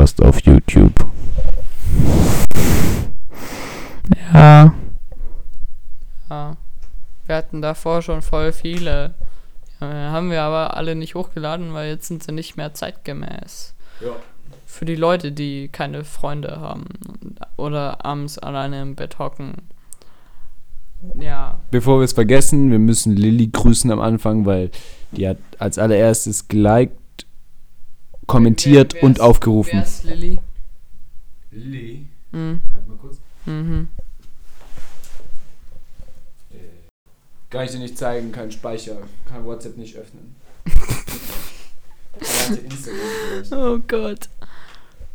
Podcast auf YouTube. Ja. Ja. Wir hatten davor schon voll viele. Ja, haben wir aber alle nicht hochgeladen, weil jetzt sind sie nicht mehr zeitgemäß. Ja. Für die Leute, die keine Freunde haben oder abends alleine im Bett hocken. Ja. Bevor wir es vergessen, wir müssen Lilly grüßen am Anfang, weil die hat als allererstes geliked, kommentiert Wer- wer und ist- aufgerufen. Wer ist Lilly? Lilly, Mhm. halt mal kurz. Mhm. Kann ich dir nicht zeigen, kein Speicher, kann WhatsApp nicht öffnen. Instagram Oh Gott.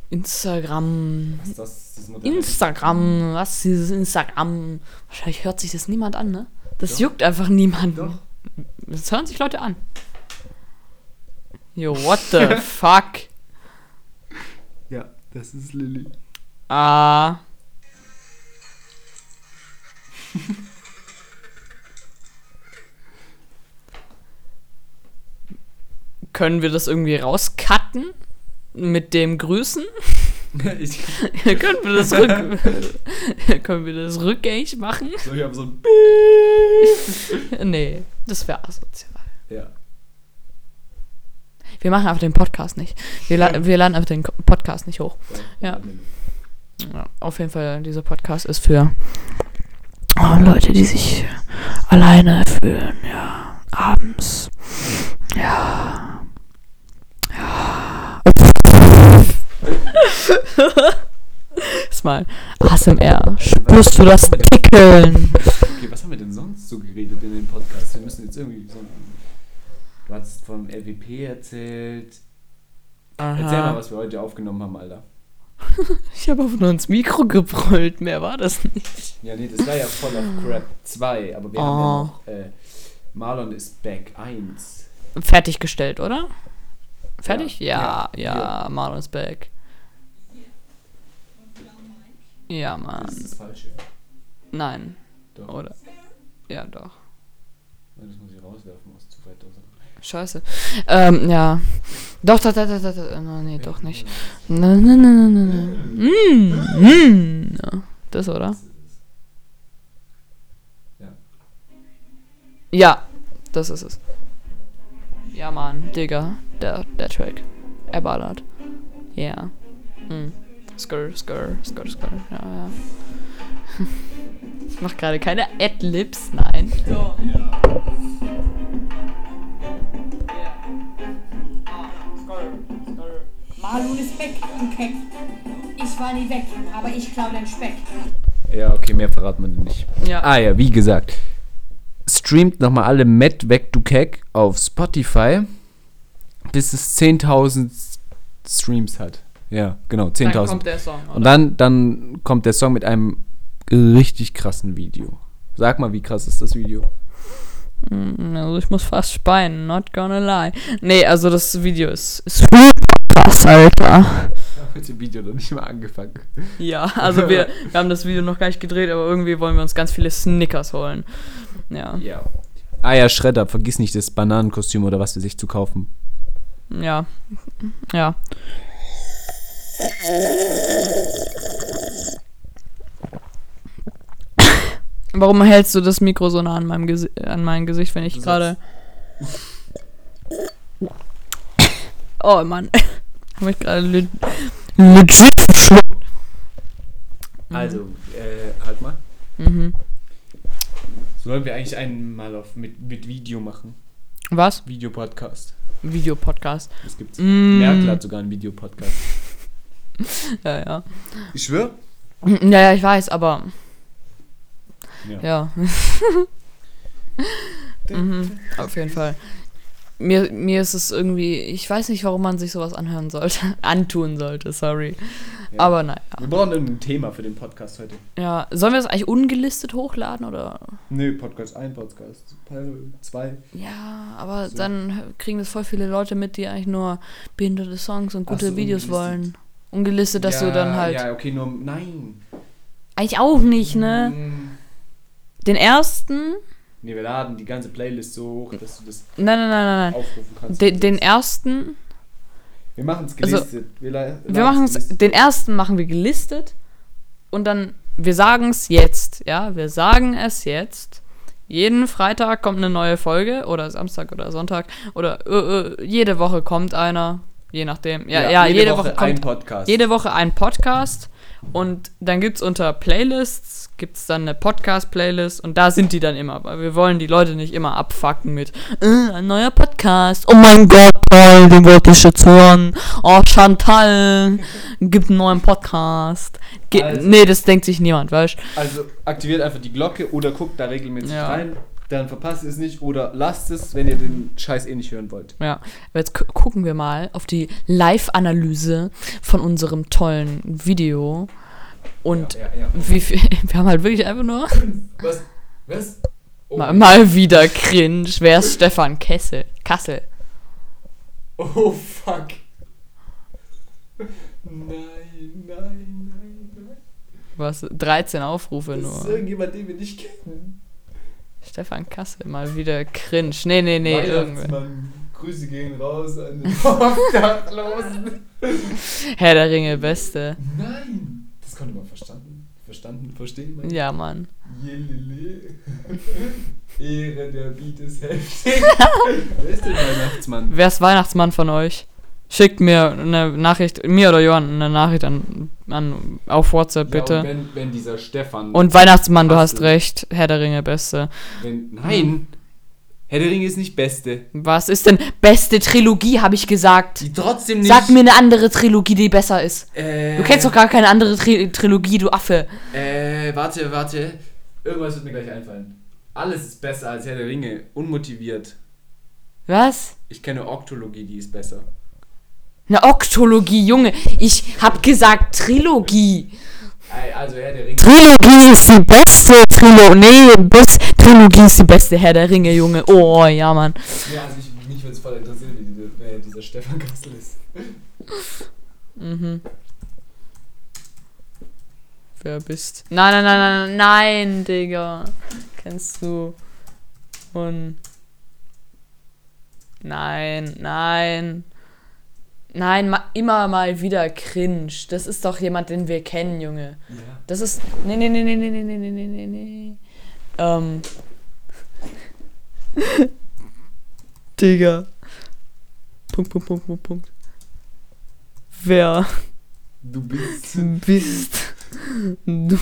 Instagram. Was ist das? Instagram. Was ist dieses Instagram? Wahrscheinlich hört sich das niemand an, ne? Das Doch. juckt einfach niemanden. Doch. Das hören sich Leute an. Yo, what the fuck? Ja, das ist Lilly. Ah. Können wir das irgendwie rauscutten? Mit dem Grüßen? können wir das rück können wir das rückgängig machen? so, ich habe so ein Nee, das wäre asozial. Ja. Wir machen einfach den Podcast nicht. Wir, la wir laden einfach den Podcast nicht hoch. Ja. Ja, auf jeden Fall, dieser Podcast ist für oh, Leute, die sich alleine fühlen, ja, abends. Ja. Ja. ist mal ASMR. Spürst du das Tickeln? Okay, was haben wir denn sonst so geredet in dem Podcast? Wir müssen jetzt irgendwie so. Du hast vom LWP erzählt. Erzähl mal, Aha. was wir heute aufgenommen haben, Alter. Ich habe auf nur ins Mikro gebrüllt, mehr war das nicht. Ja, nee, das war ja voll auf Crap 2, aber wir Oh. haben ja noch. Äh, Marlon ist back 1. Fertiggestellt, oder? Fertig? Ja. Ja, ja, Ja. Marlon ist back. Ja, Mann. Das ist das Falsche. Nein. Doch. Oder? Ja, doch. Das muss ich rauswerfen aus zu weit auseinander. Scheiße. Ähm, ja. Doch, doch, doch, doch, doch. No, nee, doch nicht. Nein, nein, nein, nein, nein. Mm, mm. Ja, Das, oder? Ja. Ja, das ist es. Ja, Mann, Digga. Der, der Track. Er ballert. Ja. Mm. Skr, skr, skr, skr. Ja, ja. Ich mach gerade keine Adlibs, nein. So. Marlon ist weg, du Keck. Ich war nie weg, aber ich klau den Speck. Ja, okay, mehr verraten wir nicht. Ja. Ah ja, wie gesagt. Streamt nochmal alle Matt weg, du Keck auf Spotify, bis es 10.000 Streams hat. Ja, genau, Dann 10.000. kommt der Song. Oder? Und dann, dann kommt der Song mit einem richtig krassen Video. Sag mal, wie krass ist das Video? Mm, Also ich muss fast speien, not gonna lie. Nee, also das Video ist, ist krass, Alter. Ich habe mit dem Video noch nicht mal angefangen. Ja, also wir, wir haben das Video noch gar nicht gedreht, aber irgendwie wollen wir uns ganz viele Snickers holen. Ja, Ja. Ah ja, Schredder, vergiss nicht das Bananenkostüm oder was für sich zu kaufen. ja, ja. Warum hältst du das Mikro so nah an meinem Gesi an mein Gesicht, wenn ich gerade. Oh Mann. Hab ich gerade le legit verschluckt. Also, äh, halt mal. Mhm. Sollen wir eigentlich einen mal auf mit, mit Video machen? Was? Videopodcast. Videopodcast. Das gibt's. Mm. Merkel hat sogar einen Videopodcast. Ja, ja. Ich schwör? Ja, ja, ich weiß, aber. Ja. mhm, auf jeden Fall. Mir, mir ist es irgendwie, ich weiß nicht, warum man sich sowas anhören sollte. Antun sollte, sorry. Ja. Aber naja. Wir brauchen ein Thema für den Podcast heute. Ja, sollen wir das eigentlich ungelistet hochladen oder? Nö, Podcast 1, Podcast 2. Ja, aber So. dann kriegen das voll viele Leute mit, die eigentlich nur behinderte Songs und gute so, Videos wollen. Ungelistet, dass du dann halt. Ja, okay, nur. Nein. Eigentlich auch nicht, ne? Mm. Den ersten. Nee, wir laden die ganze Playlist so hoch, dass du das Nein, nein, nein, nein, aufrufen kannst. Den, den ersten Wir machen es Also, gelistet. wir la- Wir machen es, den ersten machen wir gelistet und dann, wir sagen es jetzt, ja, wir sagen es jetzt. Jeden Freitag kommt eine neue Folge oder Samstag oder Sonntag oder äh, äh, jede Woche kommt einer, je nachdem. Ja, ja, jede, Woche, ein kommt Podcast. jede Woche ein Podcast und dann gibt es unter Playlists, gibt es dann eine Podcast-Playlist und da sind die dann immer, weil wir wollen die Leute nicht immer abfacken mit äh, ein neuer Podcast. Oh mein Gott, Paul, den wollte ich jetzt hören. Oh, Chantal, gibt einen neuen Podcast. Ge Also- nee, das denkt sich niemand, weißt Also aktiviert einfach die Glocke oder guckt da regelmäßig Ja. rein. Dann verpasst ihr es nicht oder lasst es, wenn ihr den Scheiß eh nicht hören wollt. Ja, aber jetzt gu- gucken wir mal auf die Live-Analyse von unserem tollen Video. Und Ja, ja, wie viel, wir haben halt wirklich einfach nur Was? Was? Oh, mal, mal wieder cringe. Wer ist Stefan Kessel? Kassel. oh fuck. Nein, nein, nein, nein. Was? 13 Aufrufe Das ist nur. irgendjemand, den wir nicht kennen. Stefan Kassel, mal wieder cringe. Nee, nee, nee, irgendwer. Grüße gehen raus an den Obdachlosen. Herr der Ringe, Beste. Nein! Das konnte man verstanden. Verstanden, verstehen, man? Ja, Mann. Jelele. Ehre der Beat ist heftig. Wer ist der Weihnachtsmann? Wer ist Weihnachtsmann von euch? Schickt mir eine Nachricht, mir oder Johann, eine Nachricht an, an auf WhatsApp Ja, bitte. und wenn, wenn dieser Stefan. Und Weihnachtsmann, du hast recht. Herr der Ringe, Beste. Wenn, nein! Herr der Ringe ist nicht Beste. Was ist denn beste Trilogie, habe ich gesagt. Die trotzdem nicht. Sag mir eine andere Trilogie, die besser ist. Äh, Du kennst doch gar keine andere Tri Trilogie, du Affe. Äh, warte, warte. Irgendwas wird mir gleich einfallen. Alles ist besser als Herr der Ringe. Unmotiviert. Was? Ich kenne Oktologie, die ist besser. Eine Oktologie, Junge. Ich hab gesagt Trilogie. Also Herr der Ringe. Trilogie ist die beste Trilogie. Nee, best Trilogie ist die beste Herr der Ringe, Junge. Oh, ja, Mann. Ja, also ich, mich würde es voll interessieren, wie die, wer dieser Stefan Kassel ist. Mhm. Wer bist? Nein, nein, nein, nein, nein, Digga. Kennst du. Und. Nein, nein. Nein, ma immer mal wieder cringe. Das ist doch jemand, den wir kennen, Junge. Ja. Das ist. Nee, nee, nee, nee, nee, nee, nee, nee, nee, nee, nee. Ähm. Digga. Punkt, Punkt, Punkt, Punkt, Punkt. Wer Du bist. bist du?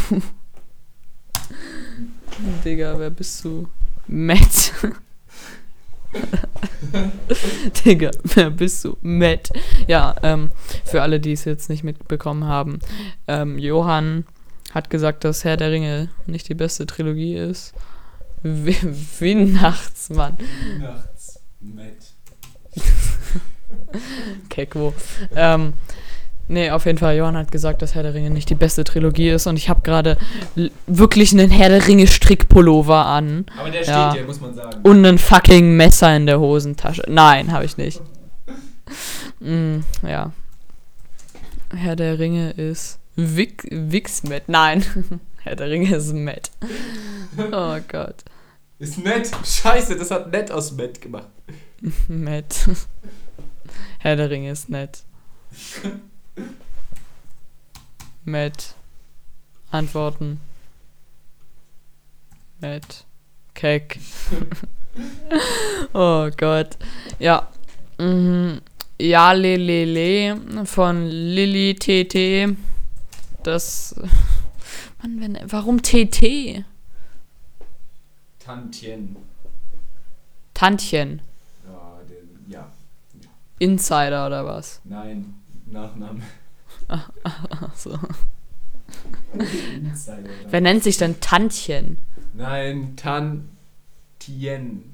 Digga, wer bist du? Matt. Digga, wer bist du? Matt. Ja, ähm, für alle, die es jetzt nicht mitbekommen haben, ähm, Johann hat gesagt, dass Herr der Ringe nicht die beste Trilogie ist. Wie, Weihnachtsmann. Nachts. Matt. Kekwo. Ähm, nee, auf jeden Fall, Johann hat gesagt, dass Herr der Ringe nicht die beste Trilogie ist und ich habe gerade wirklich einen Herr der Ringe Strickpullover an Aber der Ja. steht hier, muss man sagen. und ein fucking Messer in der Hosentasche. Nein, habe ich nicht. Mm, ja. Herr der Ringe ist Wix, Wixmet. Nein. Herr der Ringe ist Matt. Oh Gott. Ist nett. Scheiße, das hat nett aus Matt gemacht. Matt. Herr der Ringe ist nett. Matt. Antworten. Matt. Keck. oh Gott. Ja. Mhm. Ja, le, le, le von Lilly TT. Das. Mann, wenn, warum TT? Tantien. Tantchen. Ja, den, ja. Insider oder was? Nein. Nachname. Achso. Insider. Wer nennt sich denn Tantchen? Nein, Tantien.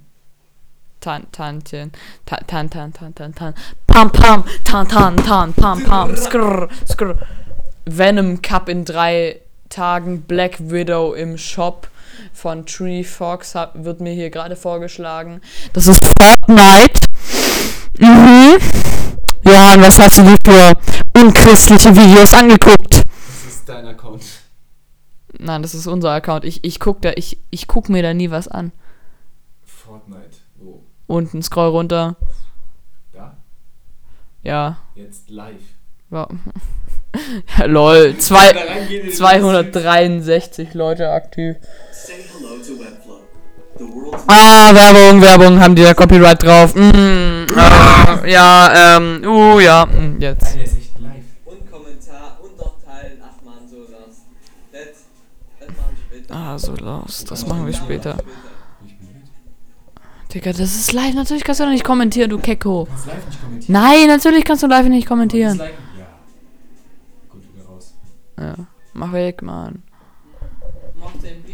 Tan, Tantchen. Tan, tan, tan, tan, tan, tan. Pam, pam. Tan, tan, tan, pam, pam. Skrr, skrr. Venom Cup in drei Tagen. Black Widow im Shop von Tree Fox wird mir hier gerade vorgeschlagen. Das ist Fortnite. Mhm. Johann, was hast du dir für unchristliche Videos angeguckt? Das ist dein Account. Nein, das ist unser Account. Ich, ich guck da, ich, ich guck mir da nie was an. Fortnite. Wo? Unten, scroll runter. Da? Ja. Jetzt live. ja. ja lol. Zwei, 263 Leute aktiv. Say hello to world's Ah, Werbung, Werbung, haben die da Copyright drauf. Mm, ah, ja, ähm, uh, ja, mm, jetzt. Und Kommentar und noch teilen. Ach man, so das. Das, das machen wir später. Ah, so los, das machen wir später. Digga, das ist live, natürlich kannst du doch nicht kommentieren, du Kecko. Kannst live nicht kommentieren. Nein, natürlich kannst du live nicht kommentieren. Ja. Gut, wieder raus. Ja, mach weg, Mann. Mach den.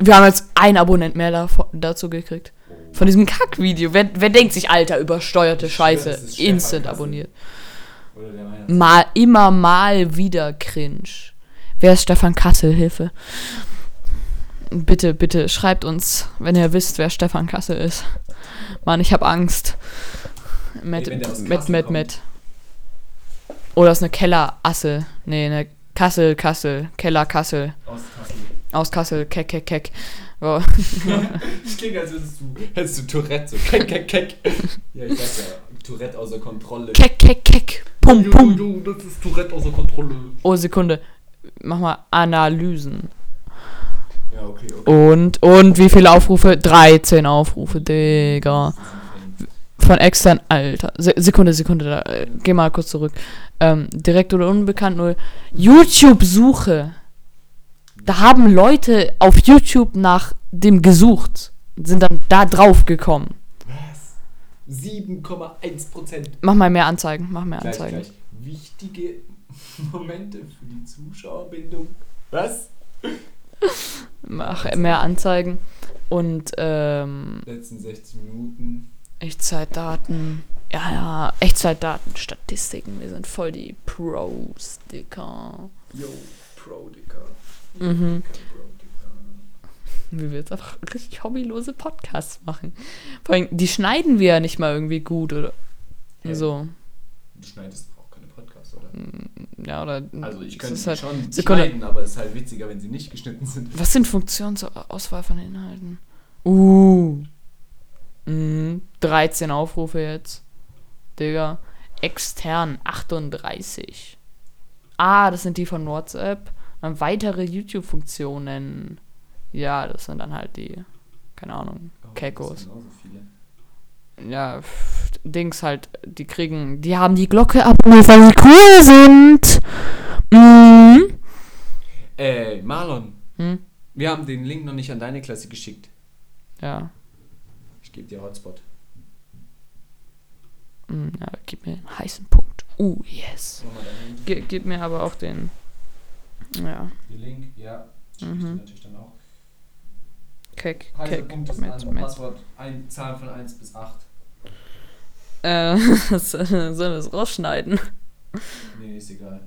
Wir haben jetzt ein Abonnent mehr davon, dazu gekriegt. Von diesem Kackvideo. Wer, wer denkt sich, Alter, übersteuerte Scheiße? Instant abonniert. Mal, immer mal wieder cringe. Wer ist Stefan Kassel? Hilfe. Bitte, bitte, schreibt uns, wenn ihr wisst, wer Stefan Kassel ist. Mann, ich hab Angst. Mit, Kassel mit, kommt. mit. Oder ist eine Kellerasse. Nee, eine Kassel, Kassel, Keller, Kassel. Aus Kassel. Aus Kassel, keck, keck, keck. Oh. Ich klinge, als würdest du, hättest du Tourette, so keck, keck, keck. Ja, ich weiß ja, Tourette außer Kontrolle. Keck, keck, keck. Pum, Jo, pum. jo, das ist Tourette außer Kontrolle. Oh, Sekunde. Mach mal Analysen. Ja, okay, okay. Und, und wie viele Aufrufe? 13 Aufrufe, Digga. Von extern, Alter. Se Sekunde, Sekunde, da, äh, geh mal kurz zurück. Ähm, direkt oder unbekannt, nur YouTube-Suche. Da haben Leute auf YouTube nach dem gesucht. Sind dann da drauf gekommen. Was? 7,1 Prozent. Mach mal mehr Anzeigen, mach mehr Gleich, Anzeigen. gleich. Wichtige Momente für die Zuschauerbindung. Was? Mach mehr Anzeigen. Und, ähm, Letzten 60 Minuten. Echtzeitdaten. Ja, ja, Echtzeitdaten, Statistiken. Wir sind voll die Pros, Dicker. Yo, Pro, Dicker. Mhm. Wie wir jetzt einfach richtig hobbylose Podcasts machen. Vor allem, die schneiden wir ja nicht mal irgendwie gut oder Hä? so. Du schneidest auch keine Podcasts, oder? Ja, oder. Also ich könnte sie halt, schon Sekunde. schneiden, aber es ist halt witziger, wenn sie nicht geschnitten sind. Was sind Funktionsauswahl von Inhalten? Uh. Mhm. 13 Aufrufe jetzt. Digga. Extern 38. Ah, das sind die von WhatsApp. Dann weitere YouTube-Funktionen. Ja, das sind dann halt die. Keine Ahnung. Oh, Kekos. Ja, pff, Dings halt, die kriegen, die haben die Glocke abonniert, weil sie cool sind. Mhm. Ey, Marlon, Hm? wir haben den Link noch nicht an deine Klasse geschickt. Ja. Ich gebe dir Hotspot. Mm, ja, gib mir einen heißen Punkt. Uh, yes. Ge gib mir aber auch den. Ja, Den Link, ja. Mhm. natürlich dann auch. Keck, Heißer Keck. Punkt ist mit. Passwort, ein, Zahlen von 1 bis 8. Äh, sollen wir es rausschneiden? Nee, ist egal.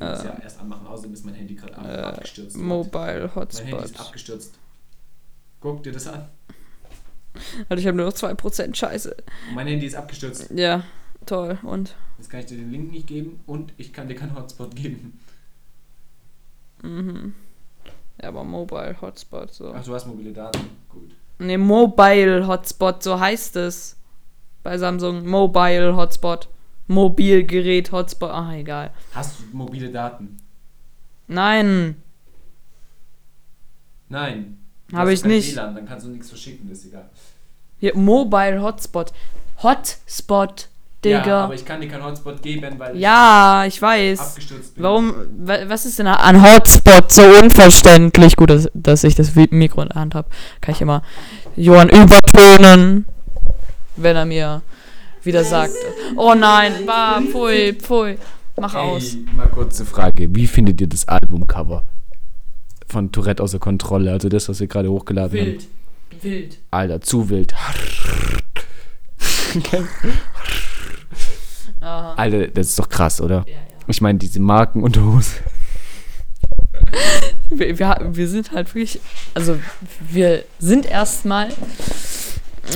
Ich muss ja erst anmachen, außerdem ist mein Handy gerade Äh, abgestürzt. Mobile Mein Handy ist Hotspot. abgestürzt. Guck dir das an. Also ich habe nur noch 2% Scheiße. Und mein Handy ist abgestürzt. Ja, toll. Und? Jetzt kann ich dir den Link nicht geben und ich kann dir keinen Hotspot geben. Mhm. Ja, aber Mobile Hotspot, so. Ach, du hast mobile Daten. Gut. Ne, Mobile Hotspot, so heißt es. Bei Samsung Mobile Hotspot. Mobilgerät Hotspot. Ah, egal. Hast du mobile Daten? Nein, Nein. Habe ich nicht. WLAN, dann kannst du nichts verschicken, ist egal. hier Mobile Hotspot. Hotspot, Ja, Digga. aber ich kann dir keinen Hotspot geben, weil Ja, ich ich weiß. abgestürzt bin. Warum, wa- was ist denn an Hotspot so unverständlich? Gut, dass, dass ich das Mikro in der Hand habe. Kann ich immer Johann übertönen, wenn er mir wieder sagt. Oh nein, bah, pfui, pfui. Mach aus. Ey, mal kurze Frage. Wie findet ihr das Albumcover von Tourette außer Kontrolle? Also das, was wir gerade hochgeladen haben. Wild. Alter, zu wild. Aha. Alter, das ist doch krass, oder? Ja, ja. Ich meine, diese Markenunterhose. Wir, wir, wir sind halt wirklich, also wir sind erstmal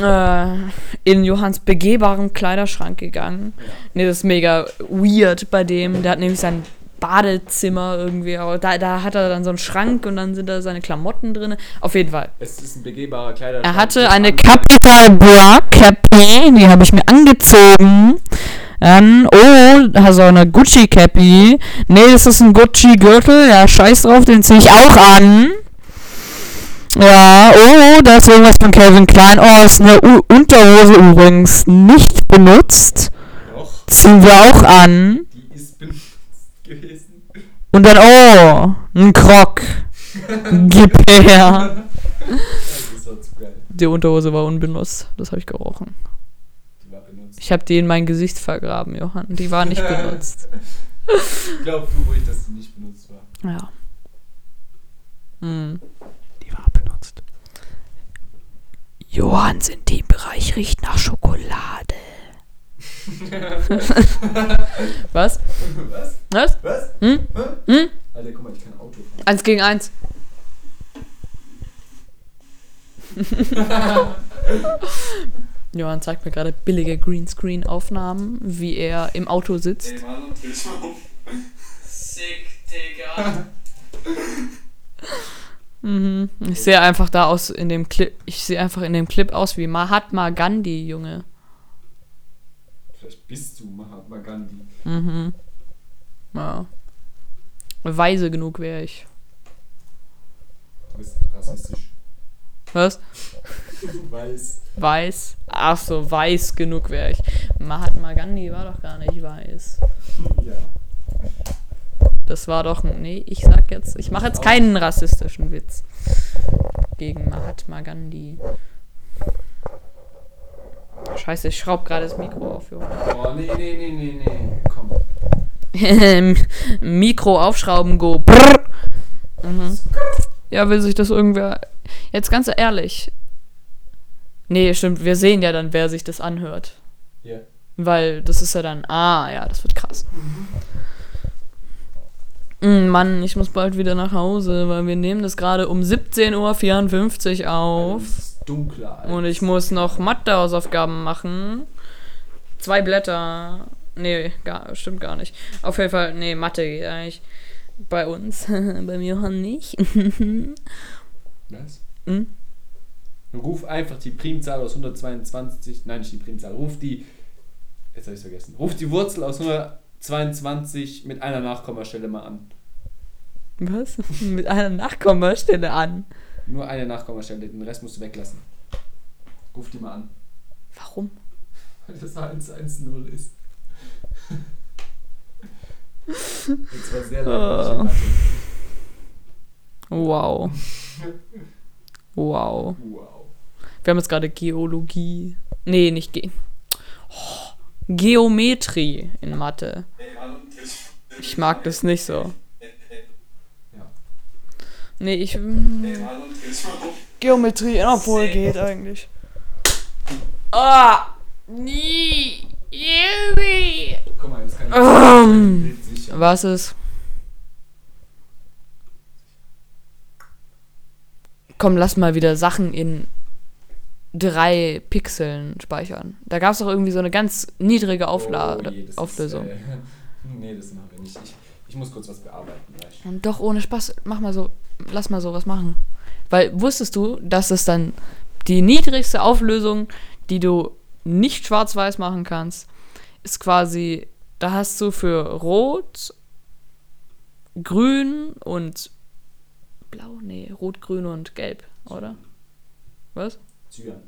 äh, in Johanns begehbaren Kleiderschrank gegangen. Nee, das ist mega weird bei dem. Der hat nämlich sein Badezimmer irgendwie. Aber da, da hat er dann so einen Schrank und dann sind da seine Klamotten drin. Auf jeden Fall. Es ist ein begehbarer Kleiderschrank. Er hatte eine Capital Bra Cappy, die habe ich mir angezogen. Dann, oh, hast du auch eine Gucci Cappy. Nee, das ist ein Gucci Gürtel. Ja, scheiß drauf, den ziehe ich auch an. Ja, oh, da ist irgendwas von Calvin Klein. Oh, ist eine U Unterhose übrigens nicht benutzt. Doch, Ziehen wir auch an. die ist benutzt gewesen. Und dann, oh, ein Krog. Gib her. Das war zu geil. Die Unterhose war unbenutzt. Das habe ich gerochen. Ich habe die in mein Gesicht vergraben, Johann. Die war nicht benutzt. Glaub du ruhig, dass die nicht benutzt war. Ja. Hm. Die war benutzt. Johanns Intimbereich riecht nach Schokolade. Was? Was? Was? Was? Hm? Hm? Alter, guck mal, ich kann Auto fahren. Eins gegen eins. Johann zeigt mir gerade billige Greenscreen-Aufnahmen, wie er im Auto sitzt. Ey, Mann. Sick, Digga. Mhm. Ich sehe einfach da aus in dem Clip. Ich sehe einfach in dem Clip aus wie Mahatma Gandhi, Junge. Vielleicht bist du Mahatma Gandhi. Mhm. Ja. Weise genug wäre ich. Du bist rassistisch. Was? Du weißt. Weiß. Ach so, weiß genug wäre ich. Mahatma Gandhi war doch gar nicht weiß. Ja. Das war doch. Nee, ich sag jetzt. Ich mache jetzt keinen rassistischen Witz. Gegen Mahatma Gandhi. Scheiße, ich schraub gerade das Mikro auf, Junge. Oh, nee, nee, nee, nee, nee. Komm. Mikro aufschrauben, go. Brrr. Mhm. Ja, will sich das irgendwer. Jetzt ganz ehrlich. Nee, stimmt, wir sehen ja dann, wer sich das anhört. Ja. Weil das ist ja dann. Ah, ja, das wird krass. Mm, Mann, ich muss bald wieder nach Hause, weil wir nehmen das gerade um 17.54 Uhr auf. Ist dunkler. Als Und ich muss noch Mathe-Hausaufgaben machen. Zwei Blätter. Nee, gar, stimmt gar nicht. Auf jeden Fall, nee, Mathe geht eigentlich. Bei uns. Bei mir Johann nicht. Was? Hm? Ruf einfach die Primzahl aus 122. Nein, nicht die Primzahl. Ruf die. Jetzt habe ich vergessen. Ruf die Wurzel aus 122 mit einer Nachkommastelle mal an. Was? Mit einer Nachkommastelle an. Nur eine Nachkommastelle, den Rest musst du weglassen. Ruf die mal an. Warum? Weil das 110 ist. Jetzt war sehr Oh. langweilig. Wow. Wow. Wow. Wir haben jetzt gerade Geologie. Nee, nicht Ge. Oh, Geometrie in Mathe. Ich mag das nicht so. Nee, ich. Um. Geometrie, obwohl geht eigentlich. Ah! Nie! Irgendwie! Guck mal, jetzt kann ich Ähm. Was ist? Komm, lass mal wieder Sachen in drei Pixeln speichern. Da gab es doch irgendwie so eine ganz niedrige Aufla Oh je, Auflösung. Ist, äh, nee, das machen wir nicht. Ich, ich muss kurz was bearbeiten gleich. Und doch ohne Spaß, mach mal so, lass mal sowas machen. Weil wusstest du, dass es dann die niedrigste Auflösung, die du nicht schwarz-weiß machen kannst, ist quasi, da hast du für Rot, Grün und Blau, nee, Rot, Grün und Gelb, oder? Was? Zyan.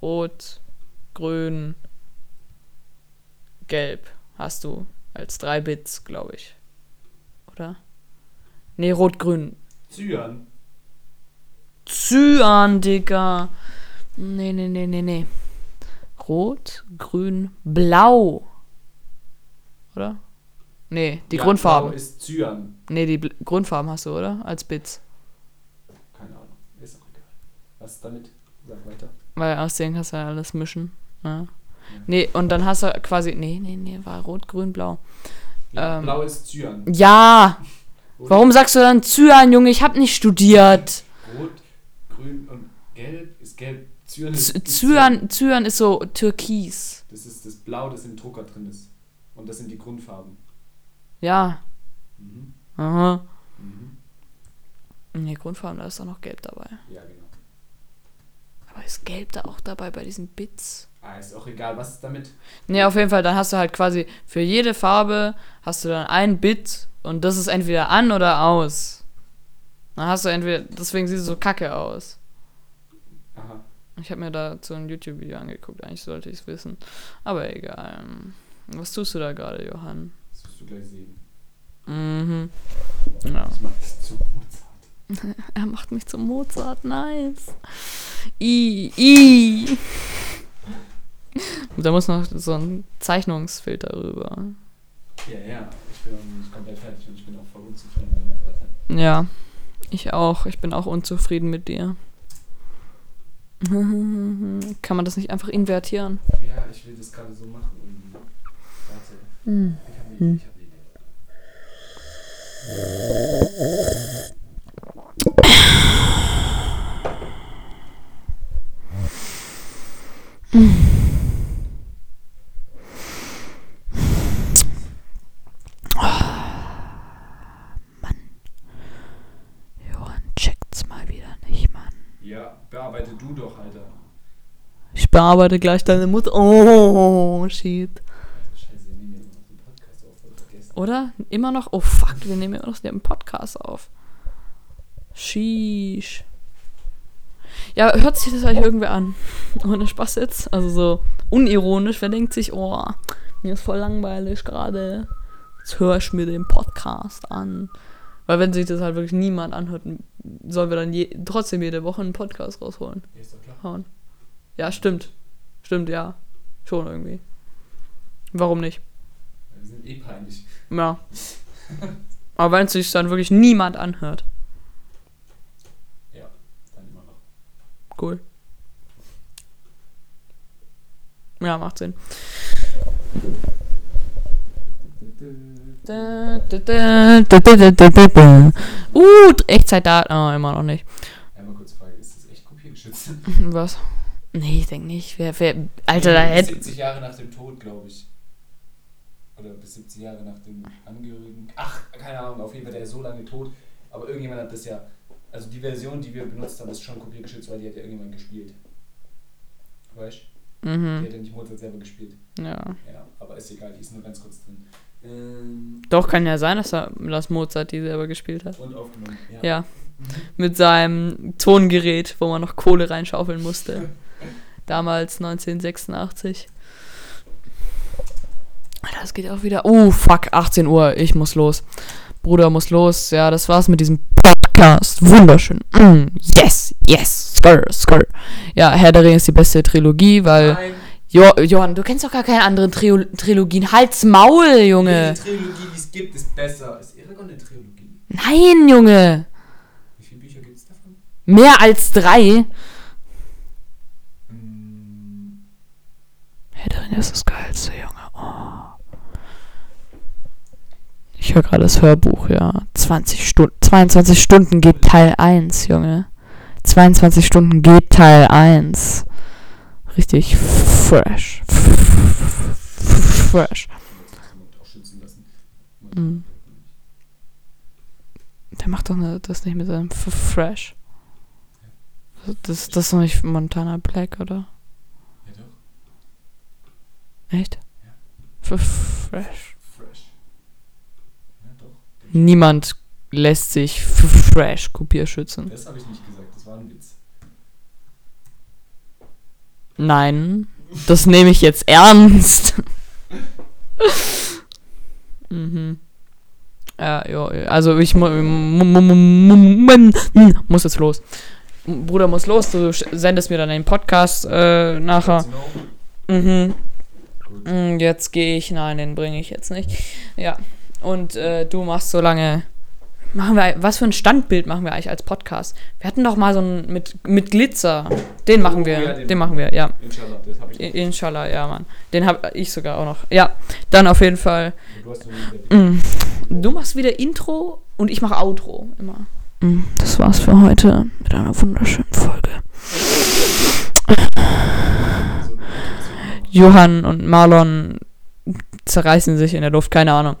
Rot, Grün, Gelb hast du als drei Bits, glaube ich. Oder? Nee, Rot, Grün. Zyan. Cyan, Digga. Nee, nee, nee, nee, nee. Rot, Grün, Blau. Oder? Nee, die Ja, Grundfarben. Blau ist Zyan. Nee, die Bl Grundfarben hast du, oder? Als Bits. Keine Ahnung. Ist auch egal. Was damit? Sag weiter. Weil aus denen kannst du ja alles mischen. Ja. Nee, und dann hast du quasi. Nee, nee, nee, war Rot, Grün, Blau. Ja, Ähm. Blau ist Zyan. Ja! Oder? Warum sagst du dann Cyan, Junge? Ich hab nicht studiert. Rot, Grün und Gelb ist Gelb. Zyan ist, Z- ist Cyan, Cyan ist so türkis. Das ist das Blau, das im Drucker drin ist. Und das sind die Grundfarben. Ja. Mhm. Aha. Mhm. Nee, Grundfarben, da ist auch noch Gelb dabei. Ja, genau. Ist Gelb da auch dabei bei diesen Bits? Ah, ist auch egal, was ist damit? Nee, auf jeden Fall, dann hast du halt quasi für jede Farbe hast du dann ein Bit und das ist entweder an oder aus. Dann hast du entweder, deswegen sieht es so kacke aus. Aha. Ich habe mir dazu ein YouTube-Video angeguckt, eigentlich sollte ich es wissen. Aber egal. Was tust du da gerade, Johann? Das wirst du gleich sehen. Mhm. Ja. Ich mach das zu Mozart. Er macht mich zum Mozart, nice. I, I. Da muss noch so ein Zeichnungsfilter rüber. Ja, ja. Ich bin komplett fertig und ich bin auch voll unzufrieden damit. Ja, ich auch. Ich bin auch unzufrieden mit dir. Kann man das nicht einfach invertieren? Ja, ich will das gerade so machen. Warte. Ich hab eine Idee. Ich hab eine Idee. Johann checkt's mal wieder nicht, Mann. Ja, bearbeite du doch, Alter. Ich bearbeite gleich deine Mutter. Oh, shit. Alter, scheiße, wir nehmen jetzt noch den Podcast auf, voll vergessen. Oder? Immer noch? Oh fuck, wir nehmen immer noch den Podcast auf. Sheesh. Ja, hört sich das eigentlich irgendwer an? Ohne Spaß jetzt. Also so unironisch. Wer denkt sich, oh, mir ist voll langweilig gerade. Jetzt höre ich mir den Podcast an. Weil wenn sich das halt wirklich niemand anhört, sollen wir dann je, trotzdem jede Woche einen Podcast rausholen. Ja, ist doch klar. Hauen. Ja, stimmt. Stimmt, ja. Schon irgendwie. Warum nicht? Wir sind eh peinlich. Ja. Aber wenn es sich dann wirklich niemand anhört. Ja, dann immer noch. Cool. Ja, macht Sinn. Uh, Echtzeitdaten. Oh, immer noch nicht. Einmal kurz Frage, ist das echt kopiergeschützt? Was? Nee, ich denke nicht. Wer, wer, Alter, da hätte. 70 Jahre nach dem Tod, glaube ich. Oder bis 70 Jahre nach dem Angehörigen. Ach, keine Ahnung, auf jeden Fall, der ist so lange tot. Aber irgendjemand hat das ja. Also die Version, die wir benutzt haben, ist schon kopiergeschützt, weil die hat ja irgendjemand gespielt. Weißt du? Die Mhm. hat ja nicht Mozart selber gespielt. Ja. Ja, aber ist egal, die ist nur ganz kurz drin. Ähm, Doch, kann ja sein, dass er dass Mozart die selber gespielt hat. und aufgenommen. Ja. Ja. Mit seinem Tongerät, wo man noch Kohle reinschaufeln musste. Damals 1986. Alter, Das geht auch wieder. Oh, fuck, 18 Uhr. Ich muss los. Bruder muss los. Ja, das war's mit diesem Podcast. Wunderschön. Mm, yes, yes. Skr, skr. Ja, Herr der Ringe ist die beste Trilogie, weil. Nein, Jo Johann, du kennst doch gar keine anderen Trio Trilogien. Halt's Maul, Junge. die Trilogie, die es gibt, ist besser. Ist Eragon eine Trilogie? Nein, Junge. Wie viele Bücher gibt es davon? Mehr als drei. Mm, Herr der Ringe ist das Geilste, Junge. Oh. Ich höre gerade das Hörbuch, ja. 20 Stunden, 22 Stunden geht Teil 1, Junge. 22 Stunden geht Teil 1. Richtig fresh. Fresh. Mhm. Der macht doch ne, das nicht mit seinem F Fresh. Das, das ist doch nicht Montana Black, oder? Ja doch, Echt? Ja. F fresh. Niemand lässt sich Fresh kopierschützen. Das habe ich nicht gesagt, das war ein Witz. Nein, das nehme ich jetzt ernst. mhm. Ja, ja, also ich mu mu mu mu mu muss jetzt los. Bruder muss los, du sendest mir dann den Podcast äh, nachher. Mhm. Mm, Jetzt gehe ich, nein, den bringe ich jetzt nicht. Ja, und äh, du machst so lange. Machen wir, was für ein Standbild machen wir eigentlich als Podcast? Wir hatten doch mal so ein mit, mit Glitzer. Den machen Oh, wir, ja, den, den machen wir, ja. Inshallah, das habe ich. Inshallah, ja, Mann. Den habe ich sogar auch noch. Ja, dann auf jeden Fall. Du Mm. Du machst wieder Intro und ich mache Outro immer. Mm, Das war's für heute mit einer wunderschönen Folge. so eine Intuition. Johann und Marlon zerreißen sich in der Luft, keine Ahnung.